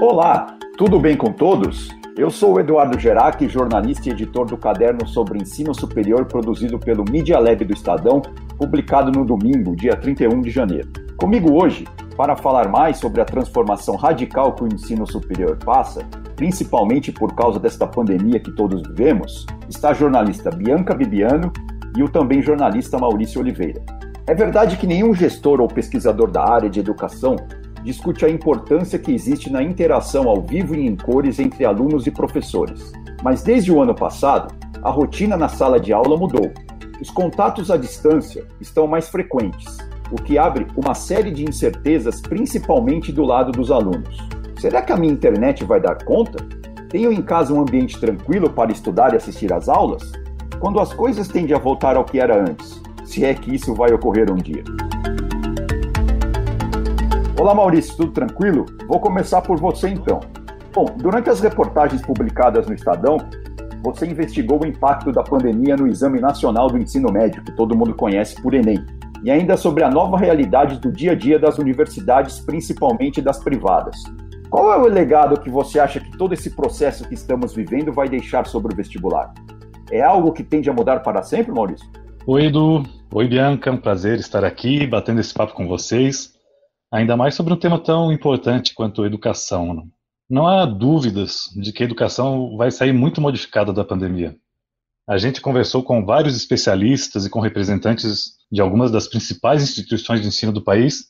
Olá, tudo bem com todos? Eu sou o Eduardo Gerac, jornalista e editor do caderno sobre ensino superior produzido pelo Media Lab do Estadão, publicado no domingo, dia 31 de janeiro. Comigo hoje, para falar mais sobre a transformação radical que o ensino superior passa, principalmente por causa desta pandemia que todos vivemos, está a jornalista Bianca Bibiano e o também jornalista Maurício Oliveira. É verdade que nenhum gestor ou pesquisador da área de educação discute a importância que existe na interação ao vivo e em cores entre alunos e professores. Mas desde o ano passado, a rotina na sala de aula mudou. Os contatos à distância estão mais frequentes, o que abre uma série de incertezas, principalmente do lado dos alunos. Será que a minha internet vai dar conta? Tenho em casa um ambiente tranquilo para estudar e assistir às aulas? Quando as coisas tendem a voltar ao que era antes, se é que isso vai ocorrer um dia. Olá Maurício, tudo tranquilo? Vou começar por você então. Bom, durante as reportagens publicadas no Estadão, você investigou o impacto da pandemia no Exame Nacional do Ensino Médio, que todo mundo conhece por Enem, e ainda sobre a nova realidade do dia a dia das universidades, principalmente das privadas. Qual é o legado que você acha que todo esse processo que estamos vivendo vai deixar sobre o vestibular? É algo que tende a mudar para sempre, Maurício? Oi, Edu. Oi, Bianca. Um prazer estar aqui batendo esse papo com vocês. Ainda mais sobre um tema tão importante quanto a educação. Né? Não há dúvidas de que a educação vai sair muito modificada da pandemia. A gente conversou com vários especialistas e com representantes de algumas das principais instituições de ensino do país,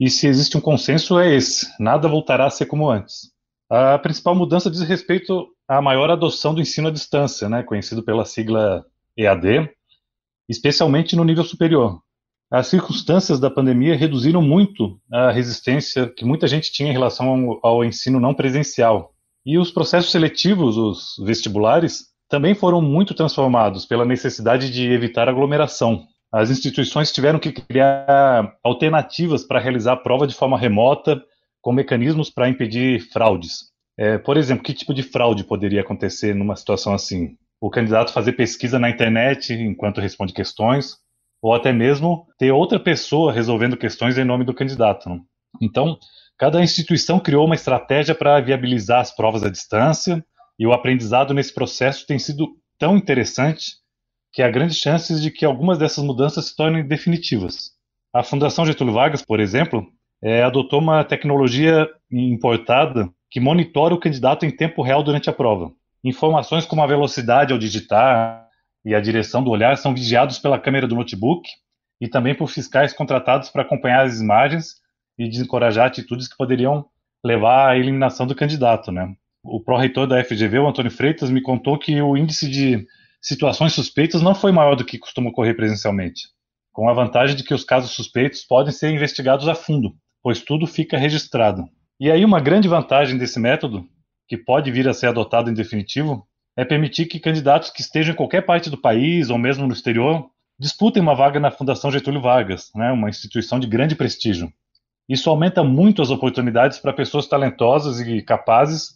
e se existe um consenso é esse: nada voltará a ser como antes. A principal mudança diz respeito à maior adoção do ensino à distância, né, conhecido pela sigla EAD, especialmente no nível superior, as circunstâncias da pandemia reduziram muito a resistência que muita gente tinha em relação ao, ao ensino não presencial. E os processos seletivos, os vestibulares, também foram muito transformados pela necessidade de evitar aglomeração. As instituições tiveram que criar alternativas para realizar a prova de forma remota, com mecanismos para impedir fraudes. É, por exemplo, que tipo de fraude poderia acontecer numa situação assim? O candidato fazer pesquisa na internet enquanto responde questões, ou até mesmo ter outra pessoa resolvendo questões em nome do candidato. Né? Então, cada instituição criou uma estratégia para viabilizar as provas à distância, e o aprendizado nesse processo tem sido tão interessante que há grandes chances de que algumas dessas mudanças se tornem definitivas. A Fundação Getúlio Vargas, por exemplo, é, adotou uma tecnologia importada que monitora o candidato em tempo real durante a prova. Informações como a velocidade ao digitar, e a direção do olhar são vigiados pela câmera do notebook e também por fiscais contratados para acompanhar as imagens e desencorajar atitudes que poderiam levar à eliminação do candidato, né? O pró-reitor da FGV, o Antônio Freitas, me contou que o índice de situações suspeitas não foi maior do que costuma ocorrer presencialmente, com a vantagem de que os casos suspeitos podem ser investigados a fundo, pois tudo fica registrado. E aí uma grande vantagem desse método, que pode vir a ser adotado em definitivo, é permitir que candidatos que estejam em qualquer parte do país ou mesmo no exterior disputem uma vaga na Fundação Getúlio Vargas, né, uma instituição de grande prestígio. Isso aumenta muito as oportunidades para pessoas talentosas e capazes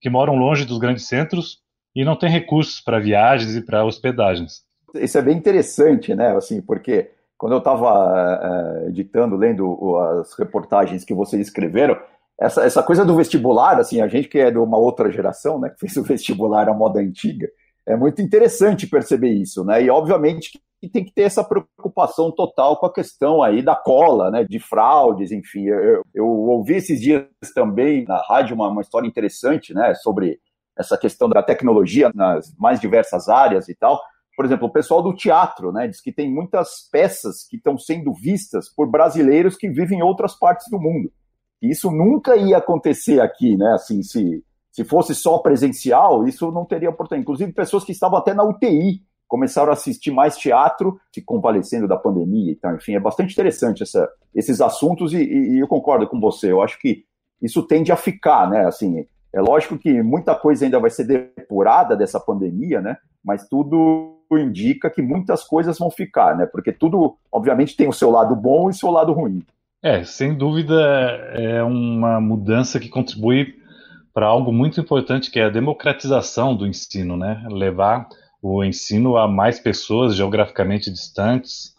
que moram longe dos grandes centros e não têm recursos para viagens e para hospedagens. Isso é bem interessante, né? Assim, porque quando eu estava uh, eh, editando, lendo as reportagens que vocês escreveram, essa, essa coisa do vestibular, assim, a gente que é de uma outra geração, né, que fez o vestibular à moda antiga, é muito interessante perceber isso, né? E obviamente que tem que ter essa preocupação total com a questão aí da cola, né, de fraudes, enfim. Eu, eu ouvi esses dias também na rádio uma, uma história interessante, né, sobre essa questão da tecnologia nas mais diversas áreas e tal. Por exemplo, o pessoal do teatro, né, diz que tem muitas peças que estão sendo vistas por brasileiros que vivem em outras partes do mundo. Isso nunca ia acontecer aqui, né? Assim, se, se fosse só presencial, isso não teria oportunidade. Inclusive, pessoas que estavam até na UTI começaram a assistir mais teatro, se compalecendo da pandemia. Então, enfim, é bastante interessante essa, esses assuntos e, e, e eu concordo com você. Eu acho que isso tende a ficar, né? Assim, é lógico que muita coisa ainda vai ser depurada dessa pandemia, né? Mas tudo indica que muitas coisas vão ficar, né? Porque tudo, obviamente, tem o seu lado bom e o seu lado ruim. É, sem dúvida é uma mudança que contribui para algo muito importante que é a democratização do ensino, né? Levar o ensino a mais pessoas geograficamente distantes,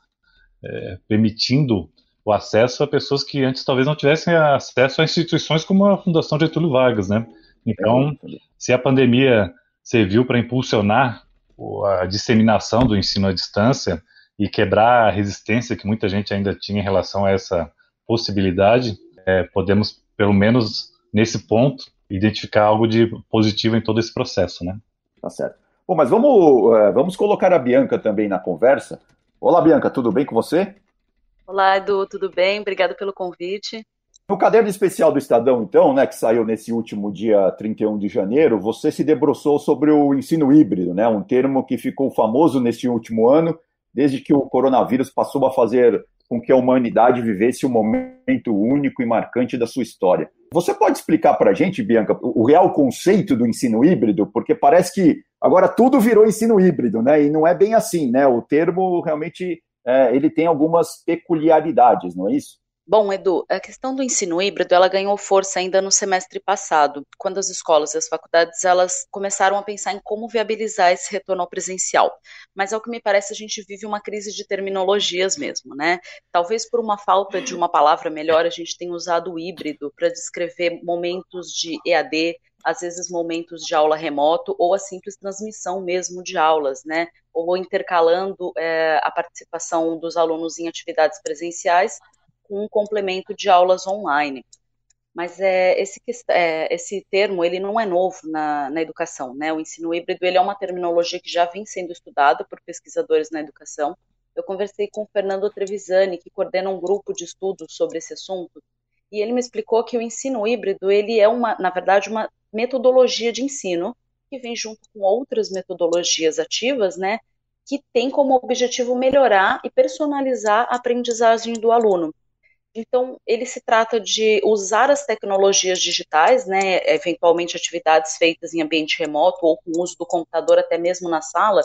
é, permitindo o acesso a pessoas que antes talvez não tivessem acesso a instituições como a Fundação Getúlio Vargas, né? Então, se a pandemia serviu para impulsionar a disseminação do ensino à distância e quebrar a resistência que muita gente ainda tinha em relação a essa possibilidade, é, podemos, pelo menos nesse ponto, identificar algo de positivo em todo esse processo, né? Tá certo. Bom, mas vamos, é, vamos colocar a Bianca também na conversa. Olá, Bianca, tudo bem com você? Olá, Edu, tudo bem? Obrigado pelo convite. No caderno especial do Estadão, então, né, que saiu nesse último dia 31 de janeiro, você se debruçou sobre o ensino híbrido, né, um termo que ficou famoso neste último ano, desde que o coronavírus passou a fazer com que a humanidade vivesse um momento único e marcante da sua história. Você pode explicar para a gente, Bianca, o real conceito do ensino híbrido? Porque parece que agora tudo virou ensino híbrido, né? E não é bem assim, né? O termo realmente é, ele tem algumas peculiaridades, não é isso? Bom, Edu, a questão do ensino híbrido, ela ganhou força ainda no semestre passado, quando as escolas e as faculdades elas começaram a pensar em como viabilizar esse retorno ao presencial. Mas ao que me parece, a gente vive uma crise de terminologias mesmo, né? Talvez por uma falta de uma palavra melhor, a gente tenha usado o híbrido para descrever momentos de EAD, às vezes momentos de aula remoto ou a simples transmissão mesmo de aulas, né? Ou intercalando é, a participação dos alunos em atividades presenciais com um complemento de aulas online. Mas é, esse, é, esse termo ele não é novo na, na educação, né? O ensino híbrido ele é uma terminologia que já vem sendo estudada por pesquisadores na educação. Eu conversei com o Fernando Trevisani, que coordena um grupo de estudos sobre esse assunto, e ele me explicou que o ensino híbrido ele é uma, na verdade, uma metodologia de ensino que vem junto com outras metodologias ativas, né, que tem como objetivo melhorar e personalizar a aprendizagem do aluno. Então, ele se trata de usar as tecnologias digitais, né, eventualmente atividades feitas em ambiente remoto ou com uso do computador até mesmo na sala,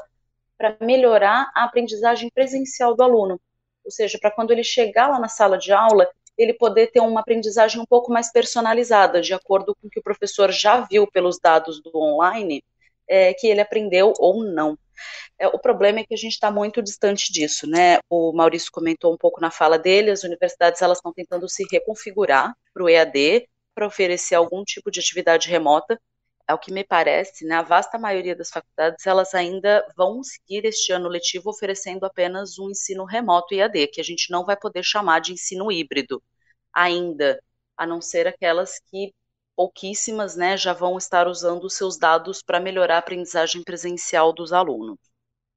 para melhorar a aprendizagem presencial do aluno. Ou seja, para quando ele chegar lá na sala de aula, ele poder ter uma aprendizagem um pouco mais personalizada, de acordo com o que o professor já viu pelos dados do online, é, que ele aprendeu ou não. É, o problema é que a gente está muito distante disso, né? O Maurício comentou um pouco na fala dele, as universidades elas estão tentando se reconfigurar para o EAD, para oferecer algum tipo de atividade remota. Ao que me parece, né, a vasta maioria das faculdades elas ainda vão seguir este ano letivo oferecendo apenas um ensino remoto EAD, que a gente não vai poder chamar de ensino híbrido ainda, a não ser aquelas que pouquíssimas, né, já vão estar usando os seus dados para melhorar a aprendizagem presencial dos alunos.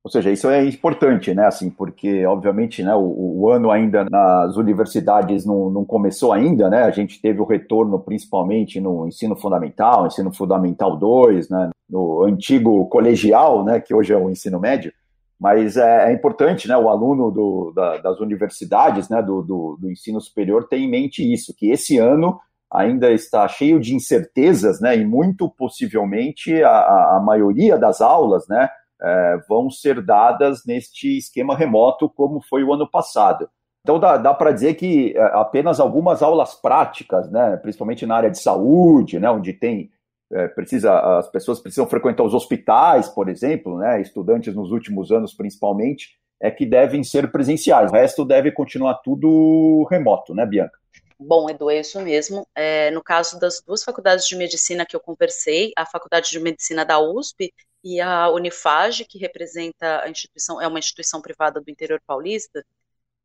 Ou seja, isso é importante, né? Assim, porque obviamente, né, o, o ano ainda nas universidades não, não, começou ainda, né? A gente teve o retorno principalmente no ensino fundamental, ensino fundamental 2, né? No antigo colegial, né? Que hoje é o ensino médio. Mas é, é importante, né? O aluno do, da, das universidades, né? Do, do, do ensino superior ter em mente isso, que esse ano ainda está cheio de incertezas, né, e muito possivelmente a, a maioria das aulas, né, é, vão ser dadas neste esquema remoto, como foi o ano passado. Então dá, dá para dizer que é, apenas algumas aulas práticas, né, principalmente na área de saúde, né, onde tem é, precisa as pessoas precisam frequentar os hospitais, por exemplo, né, estudantes nos últimos anos principalmente, é que devem ser presenciais. O resto deve continuar tudo remoto, né, Bianca? Bom, Edu, é isso mesmo. É, no caso das duas faculdades de medicina que eu conversei, a Faculdade de Medicina da USP e a Unifage, que representa a instituição, é uma instituição privada do interior paulista,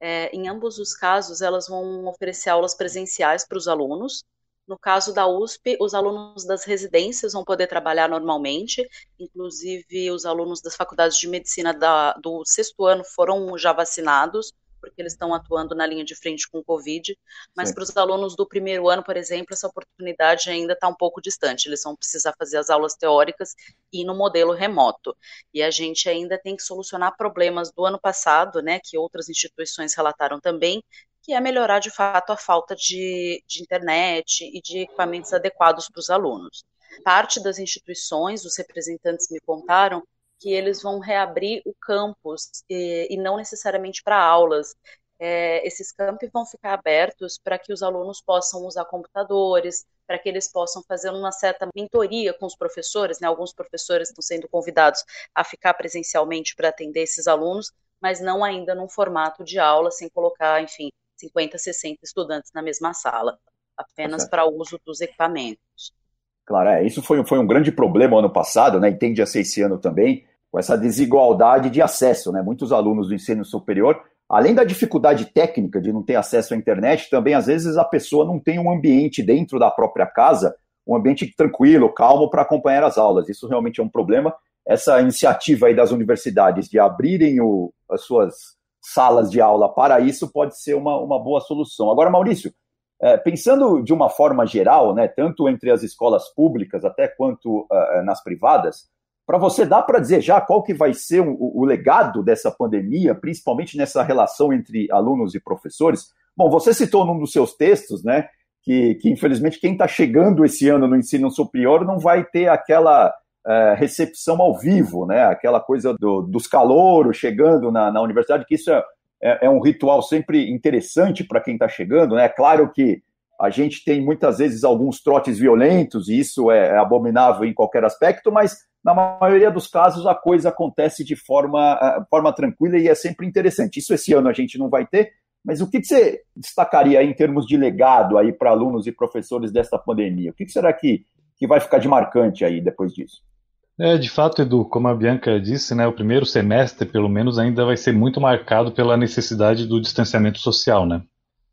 é, em ambos os casos elas vão oferecer aulas presenciais para os alunos. No caso da USP, os alunos das residências vão poder trabalhar normalmente, inclusive os alunos das faculdades de medicina da, do sexto ano foram já vacinados, porque eles estão atuando na linha de frente com o Covid, mas para os alunos do primeiro ano, por exemplo, essa oportunidade ainda está um pouco distante, eles vão precisar fazer as aulas teóricas e no modelo remoto. E a gente ainda tem que solucionar problemas do ano passado, né, que outras instituições relataram também, que é melhorar de fato a falta de, de internet e de equipamentos adequados para os alunos. Parte das instituições, os representantes me contaram, que eles vão reabrir o campus e, e não necessariamente para aulas. É, esses campos vão ficar abertos para que os alunos possam usar computadores, para que eles possam fazer uma certa mentoria com os professores, né? Alguns professores estão sendo convidados a ficar presencialmente para atender esses alunos, mas não ainda num formato de aula, sem colocar, enfim, 50, 60 estudantes na mesma sala, apenas para o uso dos equipamentos. Claro, é, isso foi, foi um grande problema ano passado, né, e tende a ser esse ano também, com essa desigualdade de acesso. Né? Muitos alunos do ensino superior, além da dificuldade técnica de não ter acesso à internet, também às vezes a pessoa não tem um ambiente dentro da própria casa, um ambiente tranquilo, calmo para acompanhar as aulas. Isso realmente é um problema. Essa iniciativa aí das universidades de abrirem o, as suas salas de aula para isso pode ser uma, uma boa solução. Agora, Maurício, é, pensando de uma forma geral, né, tanto entre as escolas públicas até quanto uh, nas privadas, para você dá para dizer já qual que vai ser o, o, legado dessa pandemia, principalmente nessa relação entre alunos e professores? Bom, você citou num dos seus textos, né, que, que infelizmente quem está chegando esse ano no ensino superior não vai ter aquela uh, recepção ao vivo, né, aquela coisa do, dos calouros chegando na, na universidade, que isso é, é, é um ritual sempre interessante para quem está chegando, né? Claro que a gente tem muitas vezes alguns trotes violentos, e isso é, é abominável em qualquer aspecto, mas na maioria dos casos a coisa acontece de forma, uh, forma tranquila e é sempre interessante. Isso esse ano a gente não vai ter, mas o que, você destacaria em termos de legado aí para alunos e professores desta pandemia? O que, que será que, que vai ficar de marcante aí depois disso? É, de fato, Edu, como a Bianca disse, né, o primeiro semestre, pelo menos, ainda vai ser muito marcado pela necessidade do distanciamento social, né?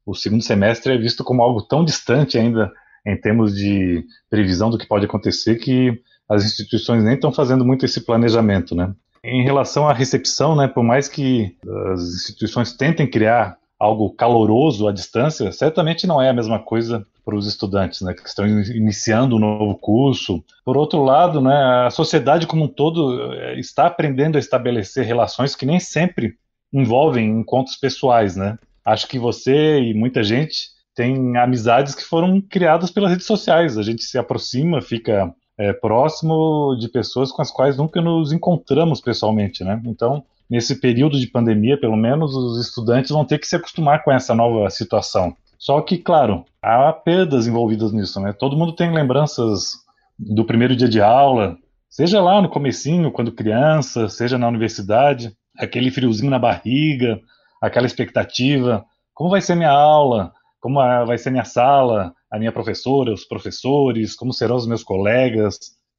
O segundo semestre é visto como algo tão distante ainda em termos de previsão do que pode acontecer que as instituições nem estão fazendo muito esse planejamento, né? Em relação à recepção, né, por mais que as instituições tentem criar algo caloroso à distância, certamente não é a mesma coisa para os estudantes, né, que estão iniciando um novo curso. Por outro lado, né, a sociedade como um todo eh, está aprendendo a estabelecer relações que nem sempre envolvem encontros pessoais, né? Acho que você e muita gente tem amizades que foram criadas pelas redes sociais. A gente se aproxima, fica é, próximo de pessoas com as quais nunca nos encontramos pessoalmente, né? Então, nesse período de pandemia, pelo menos, os estudantes vão ter que se acostumar com essa nova situação. Só que, claro, há perdas envolvidas nisso, né? Todo mundo tem lembranças do primeiro dia de aula, seja lá no comecinho, quando criança, seja na universidade, aquele friozinho na barriga, aquela expectativa, como vai ser minha aula, como vai ser minha sala, a minha professora, os professores, como serão os meus colegas.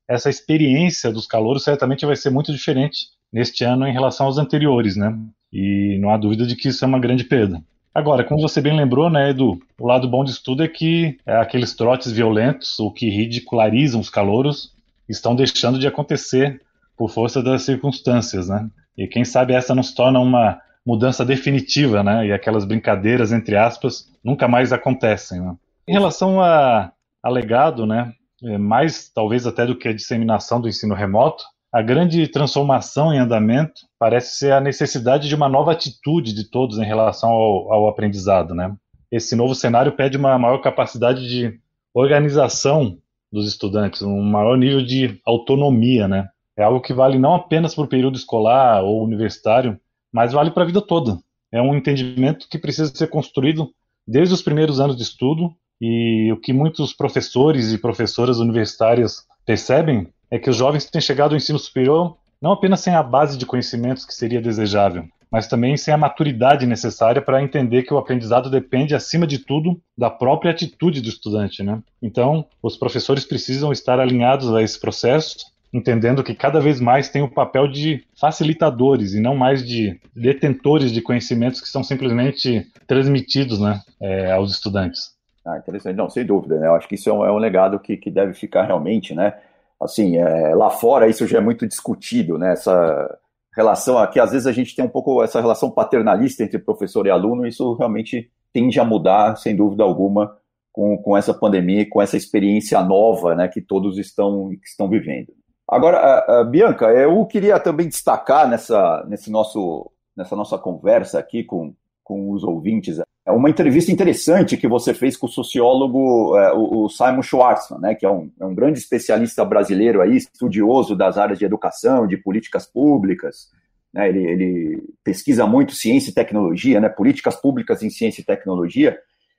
Essa experiência dos calouros certamente vai ser muito diferente neste ano em relação aos anteriores, né? E não há dúvida de que isso é uma grande perda. Agora, como você bem lembrou, né, Edu, o lado bom disso tudo é que é, aqueles trotes violentos ou que ridicularizam os calouros estão deixando de acontecer por força das circunstâncias, né? E quem sabe essa não se torna uma mudança definitiva, né? E aquelas brincadeiras, entre aspas, nunca mais acontecem, né? Em relação a, a legado, né, é mais talvez até do que a disseminação do ensino remoto, a grande transformação em andamento parece ser a necessidade de uma nova atitude de todos em relação ao, ao aprendizado, né? Esse novo cenário pede uma maior capacidade de organização dos estudantes, um maior nível de autonomia, né? É algo que vale não apenas para o período escolar ou universitário, mas vale para a vida toda. É um entendimento que precisa ser construído desde os primeiros anos de estudo e o que muitos professores e professoras universitárias percebem é que os jovens têm chegado ao ensino superior não apenas sem a base de conhecimentos que seria desejável, mas também sem a maturidade necessária para entender que o aprendizado depende, acima de tudo, da própria atitude do estudante. Né? Então, os professores precisam estar alinhados a esse processo, entendendo que cada vez mais tem o papel de facilitadores e não mais de detentores de conhecimentos que são simplesmente transmitidos né, é, aos estudantes. Ah, interessante. Não, sem dúvida. Né? Eu acho que isso é um, é um legado que, que deve ficar realmente, né? assim, é, lá fora isso já é muito discutido, né? Essa relação aqui, às vezes a gente tem um pouco essa relação paternalista entre professor e aluno, isso realmente tende a mudar, sem dúvida alguma, com, com essa pandemia, com essa experiência nova, né, que todos estão, que estão vivendo. Agora, a, a Bianca, eu queria também destacar nessa, nesse nosso, nessa nossa conversa aqui com, com os ouvintes uma entrevista interessante que você fez com o sociólogo é, o, Simon Schwartzman, né, que é um, é um, grande especialista brasileiro aí, estudioso das áreas de educação, de políticas públicas. Né, ele, ele, pesquisa muito ciência e tecnologia, né, políticas públicas em ciência e tecnologia.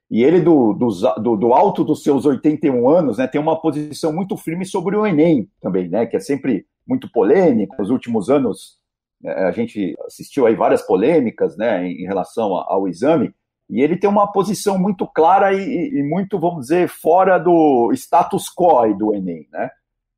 E ele, do, do, do alto dos seus 81 anos, né, tem uma posição muito firme sobre o Enem também, né, que é sempre muito polêmico. Nos últimos anos, é, a gente assistiu aí várias polêmicas né, em relação ao exame. E ele tem uma posição muito clara e, e muito, vamos dizer, fora do status quo do Enem, né?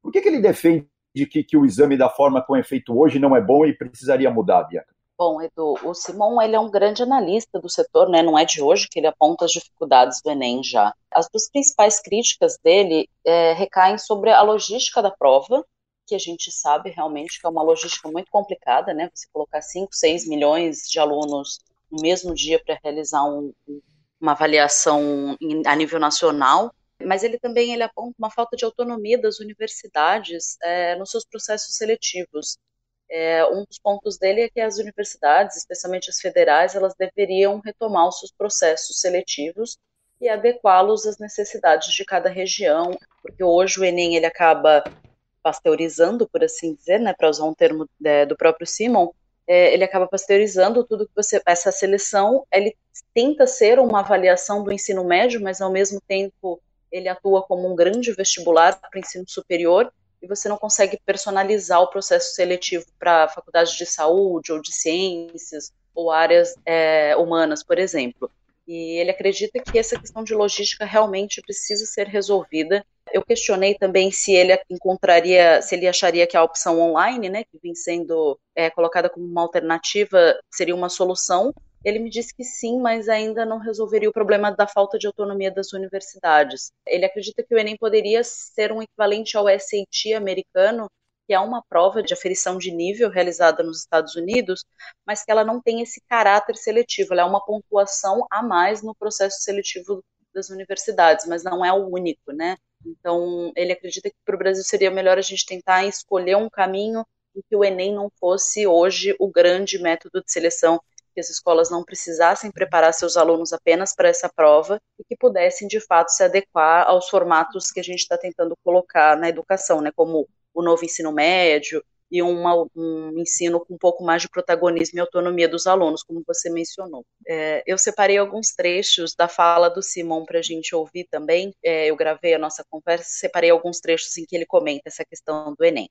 Por que, que ele defende que, que o exame da forma como é feito hoje não é bom e precisaria mudar, Bianca? Bom, Edu, o Simon ele é um grande analista do setor, né? Não é de hoje que ele aponta as dificuldades do Enem já. As duas principais críticas dele é, recaem sobre a logística da prova, que a gente sabe realmente que é uma logística muito complicada, né? Você colocar 5, 6 milhões de alunos no mesmo dia para realizar um, uma avaliação em, a nível nacional. Mas ele também ele aponta uma falta de autonomia das universidades é, nos seus processos seletivos. É, um dos pontos dele é que as universidades, especialmente as federais, elas deveriam retomar os seus processos seletivos e adequá-los às necessidades de cada região, porque hoje o Enem ele acaba pasteurizando, por assim dizer, né, para usar um termo é, do próprio Simon, é, ele acaba pasteurizando tudo que você. Essa seleção, ele tenta ser uma avaliação do ensino médio, mas ao mesmo tempo ele atua como um grande vestibular para o ensino superior e você não consegue personalizar o processo seletivo para faculdades de saúde ou de ciências ou áreas é, humanas, por exemplo. E ele acredita que essa questão de logística realmente precisa ser resolvida. Eu questionei também se ele encontraria, se ele acharia que a opção online, né, que vem sendo é, colocada como uma alternativa, seria uma solução. Ele me disse que sim, mas ainda não resolveria o problema da falta de autonomia das universidades. Ele acredita que o Enem poderia ser um equivalente ao SAT americano, que é uma prova de aferição de nível realizada nos Estados Unidos, mas que ela não tem esse caráter seletivo, ela é uma pontuação a mais no processo seletivo das universidades, mas não é o único, né? Então, ele acredita que para o Brasil seria melhor a gente tentar escolher um caminho em que o Enem não fosse hoje o grande método de seleção que as escolas não precisassem preparar seus alunos apenas para essa prova e que pudessem, de fato, se adequar aos formatos que a gente está tentando colocar na educação, né, como o novo ensino médio e uma, um ensino com um pouco mais de protagonismo e autonomia dos alunos, como você mencionou. É, eu separei alguns trechos da fala do Simon para a gente ouvir também. É, eu gravei a nossa conversa, separei alguns trechos em que ele comenta essa questão do Enem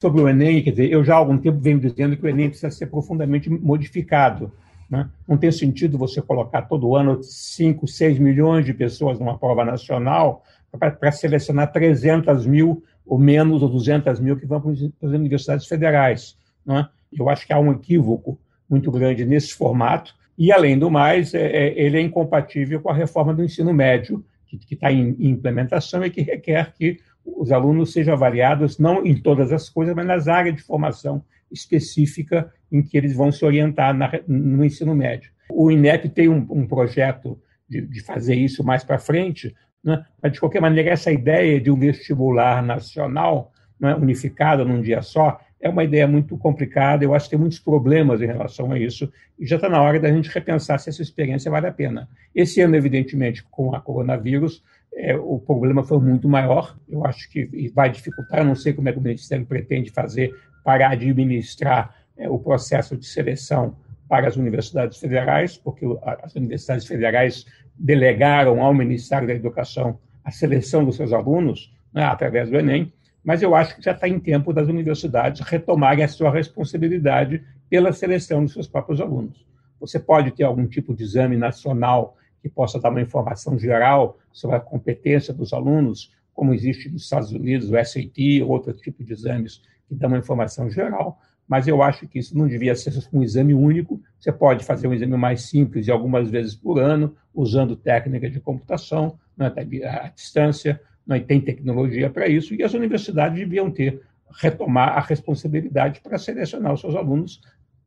sobre o Enem, quer dizer, eu já há algum tempo venho dizendo que o Enem precisa ser profundamente modificado. Né? Não tem sentido você colocar todo ano 5, 6 milhões de pessoas numa prova nacional para selecionar 300 mil ou menos, ou 200 mil que vão para as universidades federais. Né? Eu acho que há um equívoco muito grande nesse formato, e, além do mais, é, é, ele é incompatível com a reforma do ensino médio, que está em implementação e que requer que os alunos sejam avaliados não em todas as coisas, mas nas áreas de formação específica em que eles vão se orientar na, no ensino médio. O INEP tem um, um projeto de, de, fazer isso mais para frente, né? mas, de qualquer maneira, essa ideia de um vestibular nacional né, unificado num dia só é uma ideia muito complicada. Eu acho que tem muitos problemas em relação a isso e já está na hora da gente repensar se essa experiência vale a pena. Esse ano, evidentemente, com a coronavírus, é, o problema foi muito maior. Eu acho que vai dificultar. Eu não sei como é que o Ministério pretende fazer para administrar é, o processo de seleção para as universidades federais, porque as universidades federais delegaram ao Ministério da Educação a seleção dos seus alunos né, através do Enem. Mas eu acho que já está em tempo das universidades retomarem a sua responsabilidade pela seleção dos seus próprios alunos. Você pode ter algum tipo de exame nacional que possa dar uma informação geral sobre a competência dos alunos, como existe nos Estados Unidos, o SAT, ou outro tipo de exames que dão uma informação geral, mas eu acho que isso não devia ser um exame único. Você pode fazer um exame mais simples e algumas vezes por ano, usando técnica de computação, né, à distância, né, tem tecnologia para isso, e as universidades deviam ter retomar a responsabilidade para selecionar os seus alunos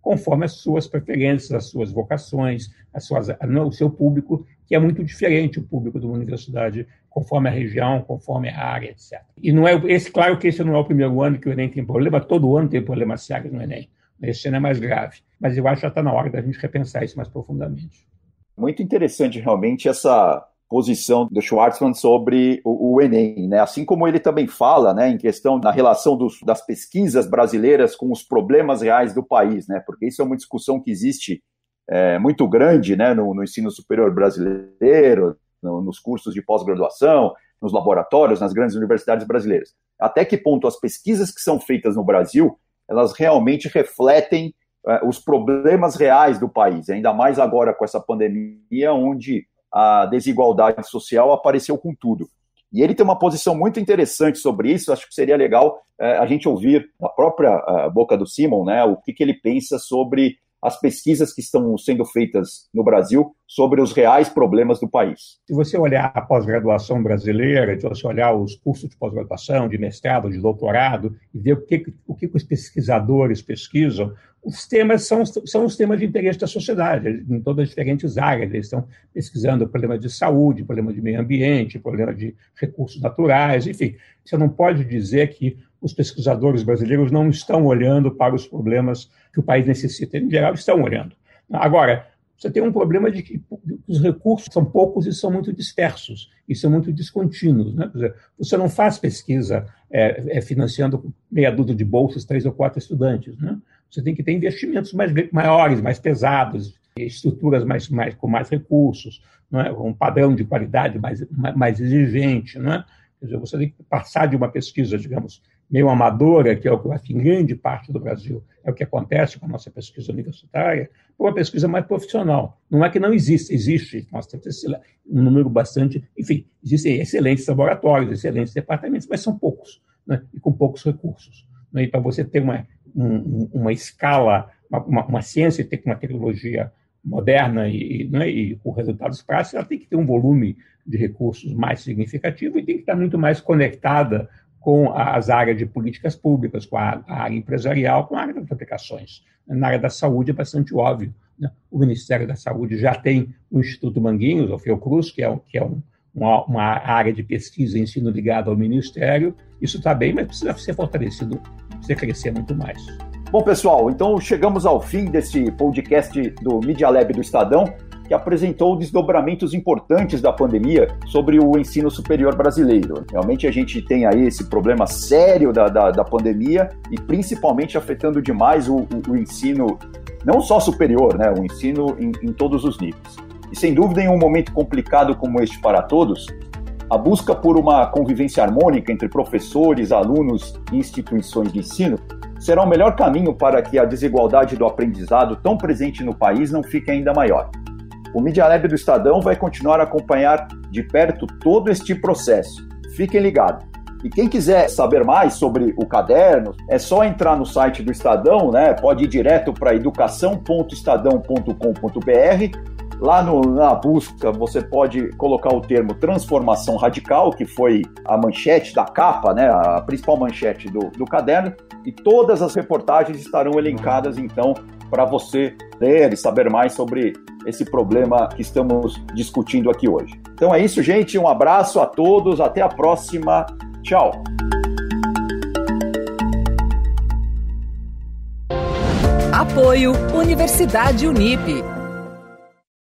conforme as suas preferências, as suas vocações, as suas, o seu público, que é muito diferente o público de uma universidade, conforme a região, conforme a área, etc. E não é esse, claro que esse não é o primeiro ano que o Enem tem problema, todo ano tem problema sério no Enem. Esse ano é mais grave. Mas eu acho que já está na hora da gente repensar isso mais profundamente. Muito interessante, realmente, essa posição do Schwartzman sobre o, o, Enem, né? Assim como ele também fala, né, em questão da relação dos, das pesquisas brasileiras com os problemas reais do país, né? Porque isso é uma discussão que existe é, muito grande, né, no, no ensino superior brasileiro, no, nos cursos de pós-graduação, nos laboratórios, nas grandes universidades brasileiras. Até que ponto as pesquisas que são feitas no Brasil, elas realmente refletem é, os problemas reais do país, ainda mais agora com essa pandemia, onde a desigualdade social apareceu com tudo. E ele tem uma posição muito interessante sobre isso. Acho que seria legal é, a gente ouvir da própria é, boca do Simon, né, o que, que ele pensa sobre as pesquisas que estão sendo feitas no Brasil sobre os reais problemas do país. Se você olhar a pós-graduação brasileira, se você olhar os cursos de pós-graduação, de mestrado, de doutorado, e ver o que, o que os pesquisadores pesquisam, os temas são, são os temas de interesse da sociedade, em todas as diferentes áreas. Eles estão pesquisando problemas de saúde, problemas de meio ambiente, problemas de recursos naturais, enfim. Você não pode dizer que os pesquisadores brasileiros não estão olhando para os problemas que o país necessita. Em geral, estão olhando. Agora, você tem um problema de que os recursos são poucos e são muito dispersos, e são muito descontínuos. Né? Dizer, você não faz pesquisa é, é, financiando meia dúzia de bolsas, três ou quatro estudantes. Né? Você tem que ter investimentos mais, maiores, mais pesados, estruturas mais, mais, com mais recursos, é? um padrão de qualidade mais, mais exigente. Não é? Quer dizer, você tem que passar de uma pesquisa, digamos, meio amadora, que é o que em grande parte do Brasil é o que acontece com a nossa pesquisa universitária, para uma pesquisa mais profissional. Não é que não existe, existe, nós temos um número bastante, enfim, existem excelentes laboratórios, excelentes departamentos, mas são poucos, né? e com poucos recursos. Né? E para você ter uma, um, uma escala, uma, uma, ciência e uma tecnologia moderna e, né, e com resultados práticos, ela tem que ter um volume de recursos mais significativo e tem que estar muito mais conectada com as áreas de políticas públicas, com a, área empresarial, com a área das aplicações. Na área da saúde é bastante óbvio. Né? O Ministério da Saúde já tem o Instituto Manguinhos, o Fiocruz, que é, que é um, uma, uma, área de pesquisa e ensino ligada ao Ministério. Isso está bem, mas precisa ser fortalecido, precisa crescer muito mais. Bom, pessoal, então chegamos ao fim desse podcast do Media Lab do Estadão que apresentou desdobramentos importantes da pandemia sobre o ensino superior brasileiro. Realmente a gente tem aí esse problema sério da, da, da pandemia e principalmente afetando demais o, o, o, ensino, não só superior, né, o ensino em, em todos os níveis. E sem dúvida, em um momento complicado como este para todos, a busca por uma convivência harmônica entre professores, alunos e instituições de ensino será o melhor caminho para que a desigualdade do aprendizado tão presente no país não fique ainda maior. O Media Lab do Estadão vai continuar a acompanhar de perto todo este processo. Fiquem ligados. E quem quiser saber mais sobre o caderno, é só entrar no site do Estadão, né? Pode ir direto para educação.estadão.com.br. Lá no, na busca você pode colocar o termo transformação radical, que foi a manchete da capa, né? A principal manchete do, do caderno. E todas as reportagens estarão elencadas então para você ler e saber mais sobre esse problema que estamos discutindo aqui hoje. Então é isso, gente. Um abraço a todos. Até a próxima. Tchau. Apoio Universidade Unip.